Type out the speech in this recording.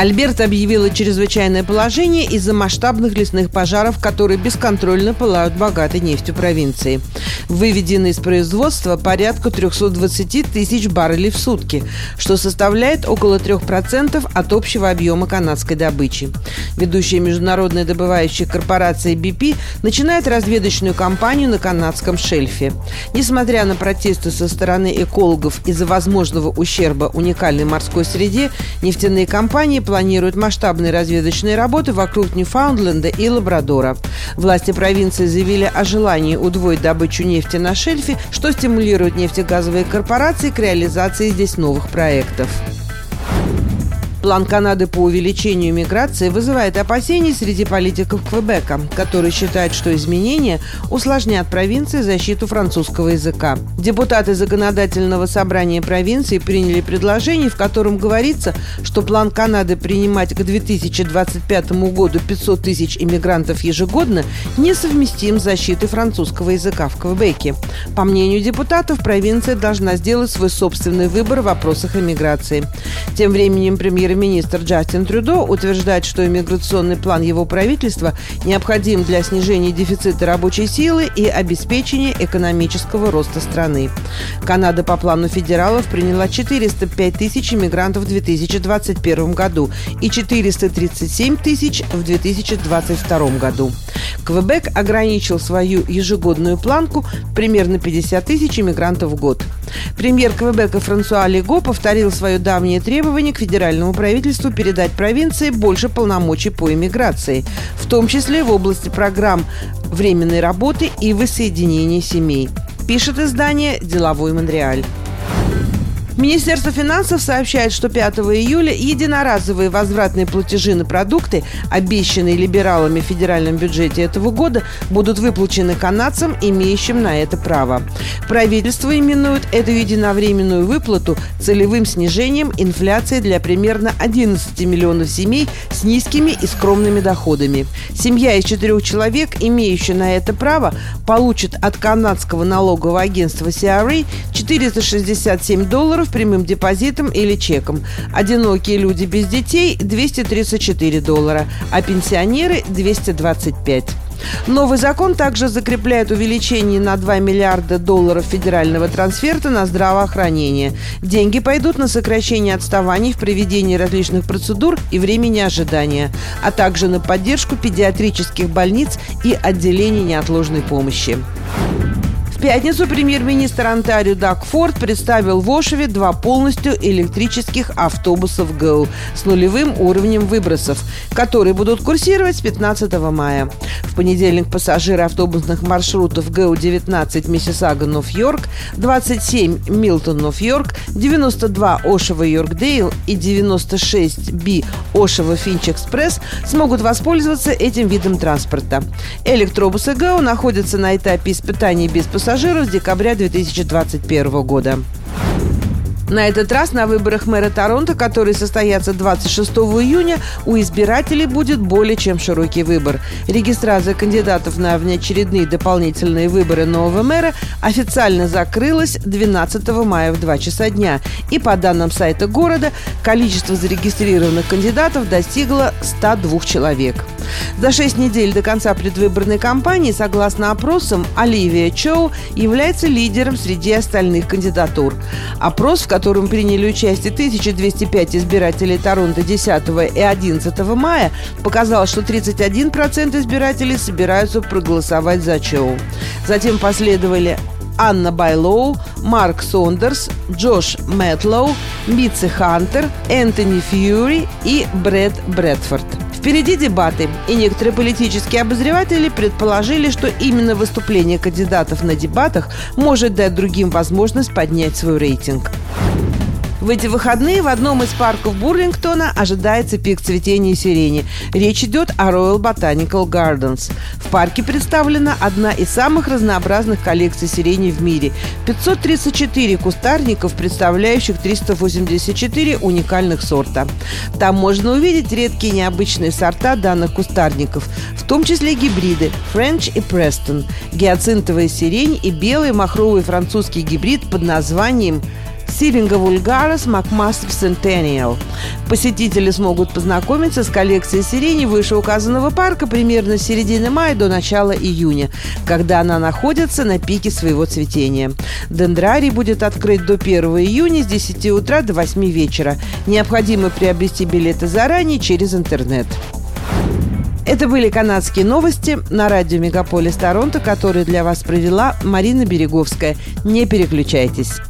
Альберт объявила чрезвычайное положение из-за масштабных лесных пожаров, которые бесконтрольно пылают богатой нефтью провинции. Выведено из производства порядка 320 тысяч баррелей в сутки, что составляет около 3% от общего объема канадской добычи. Ведущая международная добывающая корпорация BP начинает разведочную кампанию на канадском шельфе. Несмотря на протесты со стороны экологов из-за возможного ущерба уникальной морской среде, нефтяные компании планируют масштабные разведочные работы вокруг Ньюфаундленда и Лабрадора. Власти провинции заявили о желании удвоить добычу нефти на шельфе, что стимулирует нефтегазовые корпорации к реализации здесь новых проектов. План Канады по увеличению миграции вызывает опасения среди политиков Квебека, которые считают, что изменения усложнят провинции защиту французского языка. Депутаты законодательного собрания провинции приняли предложение, в котором говорится, что план Канады принимать к 2025 году 500 тысяч иммигрантов ежегодно несовместим с защитой французского языка в Квебеке. По мнению депутатов, провинция должна сделать свой собственный выбор в вопросах иммиграции. Тем временем премьер премьер-министр Джастин Трюдо утверждает, что иммиграционный план его правительства необходим для снижения дефицита рабочей силы и обеспечения экономического роста страны. Канада по плану федералов приняла 405 тысяч иммигрантов в 2021 году и 437 тысяч в 2022 году. Квебек ограничил свою ежегодную планку примерно 50 тысяч иммигрантов в год. Премьер Квебека Франсуа Лего повторил свое давнее требование к федеральному правительству передать провинции больше полномочий по иммиграции, в том числе в области программ временной работы и воссоединения семей. Пишет издание «Деловой Монреаль». Министерство финансов сообщает, что 5 июля единоразовые возвратные платежи на продукты, обещанные либералами в федеральном бюджете этого года, будут выплачены канадцам, имеющим на это право. Правительство именует эту единовременную выплату целевым снижением инфляции для примерно 11 миллионов семей с низкими и скромными доходами. Семья из четырех человек, имеющая на это право, получит от канадского налогового агентства CRA 467 долларов прямым депозитом или чеком. Одинокие люди без детей – 234 доллара, а пенсионеры – 225. Новый закон также закрепляет увеличение на 2 миллиарда долларов федерального трансферта на здравоохранение. Деньги пойдут на сокращение отставаний в проведении различных процедур и времени ожидания, а также на поддержку педиатрических больниц и отделений неотложной помощи пятницу премьер-министр Онтарио Даг Форд представил в Ошеве два полностью электрических автобусов ГО с нулевым уровнем выбросов, которые будут курсировать с 15 мая. В понедельник пассажиры автобусных маршрутов ГО-19 Миссисага Нов-Йорк, 27 Милтон Нов-Йорк, 92 Ошева Йоркдейл и 96 Би Ошева Финч Экспресс смогут воспользоваться этим видом транспорта. Электробусы ГО находятся на этапе испытаний без пассажиров пассажиров с декабря 2021 года. На этот раз на выборах мэра Торонто, которые состоятся 26 июня, у избирателей будет более чем широкий выбор. Регистрация кандидатов на внеочередные дополнительные выборы нового мэра официально закрылась 12 мая в 2 часа дня. И по данным сайта города, количество зарегистрированных кандидатов достигло 102 человек. За шесть недель до конца предвыборной кампании, согласно опросам, Оливия Чоу является лидером среди остальных кандидатур. Опрос, в котором приняли участие 1205 избирателей Торонто 10 и 11 мая, показал, что 31% избирателей собираются проголосовать за Чоу. Затем последовали Анна Байлоу, Марк Сондерс, Джош Мэтлоу, Митси Хантер, Энтони Фьюри и Брэд Брэдфорд. Впереди дебаты, и некоторые политические обозреватели предположили, что именно выступление кандидатов на дебатах может дать другим возможность поднять свой рейтинг. В эти выходные в одном из парков Бурлингтона ожидается пик цветения сирени. Речь идет о Royal Botanical Gardens. В парке представлена одна из самых разнообразных коллекций сирени в мире. 534 кустарников, представляющих 384 уникальных сорта. Там можно увидеть редкие необычные сорта данных кустарников, в том числе гибриды French и Preston, гиацинтовая сирень и белый махровый французский гибрид под названием Сивинга Вульгарес Макмастер Centennial. Посетители смогут познакомиться с коллекцией сирени вышеуказанного парка примерно с середины мая до начала июня, когда она находится на пике своего цветения. Дендрарий будет открыт до 1 июня с 10 утра до 8 вечера. Необходимо приобрести билеты заранее через интернет. Это были канадские новости на радио Мегаполис Торонто, которые для вас провела Марина Береговская. Не переключайтесь.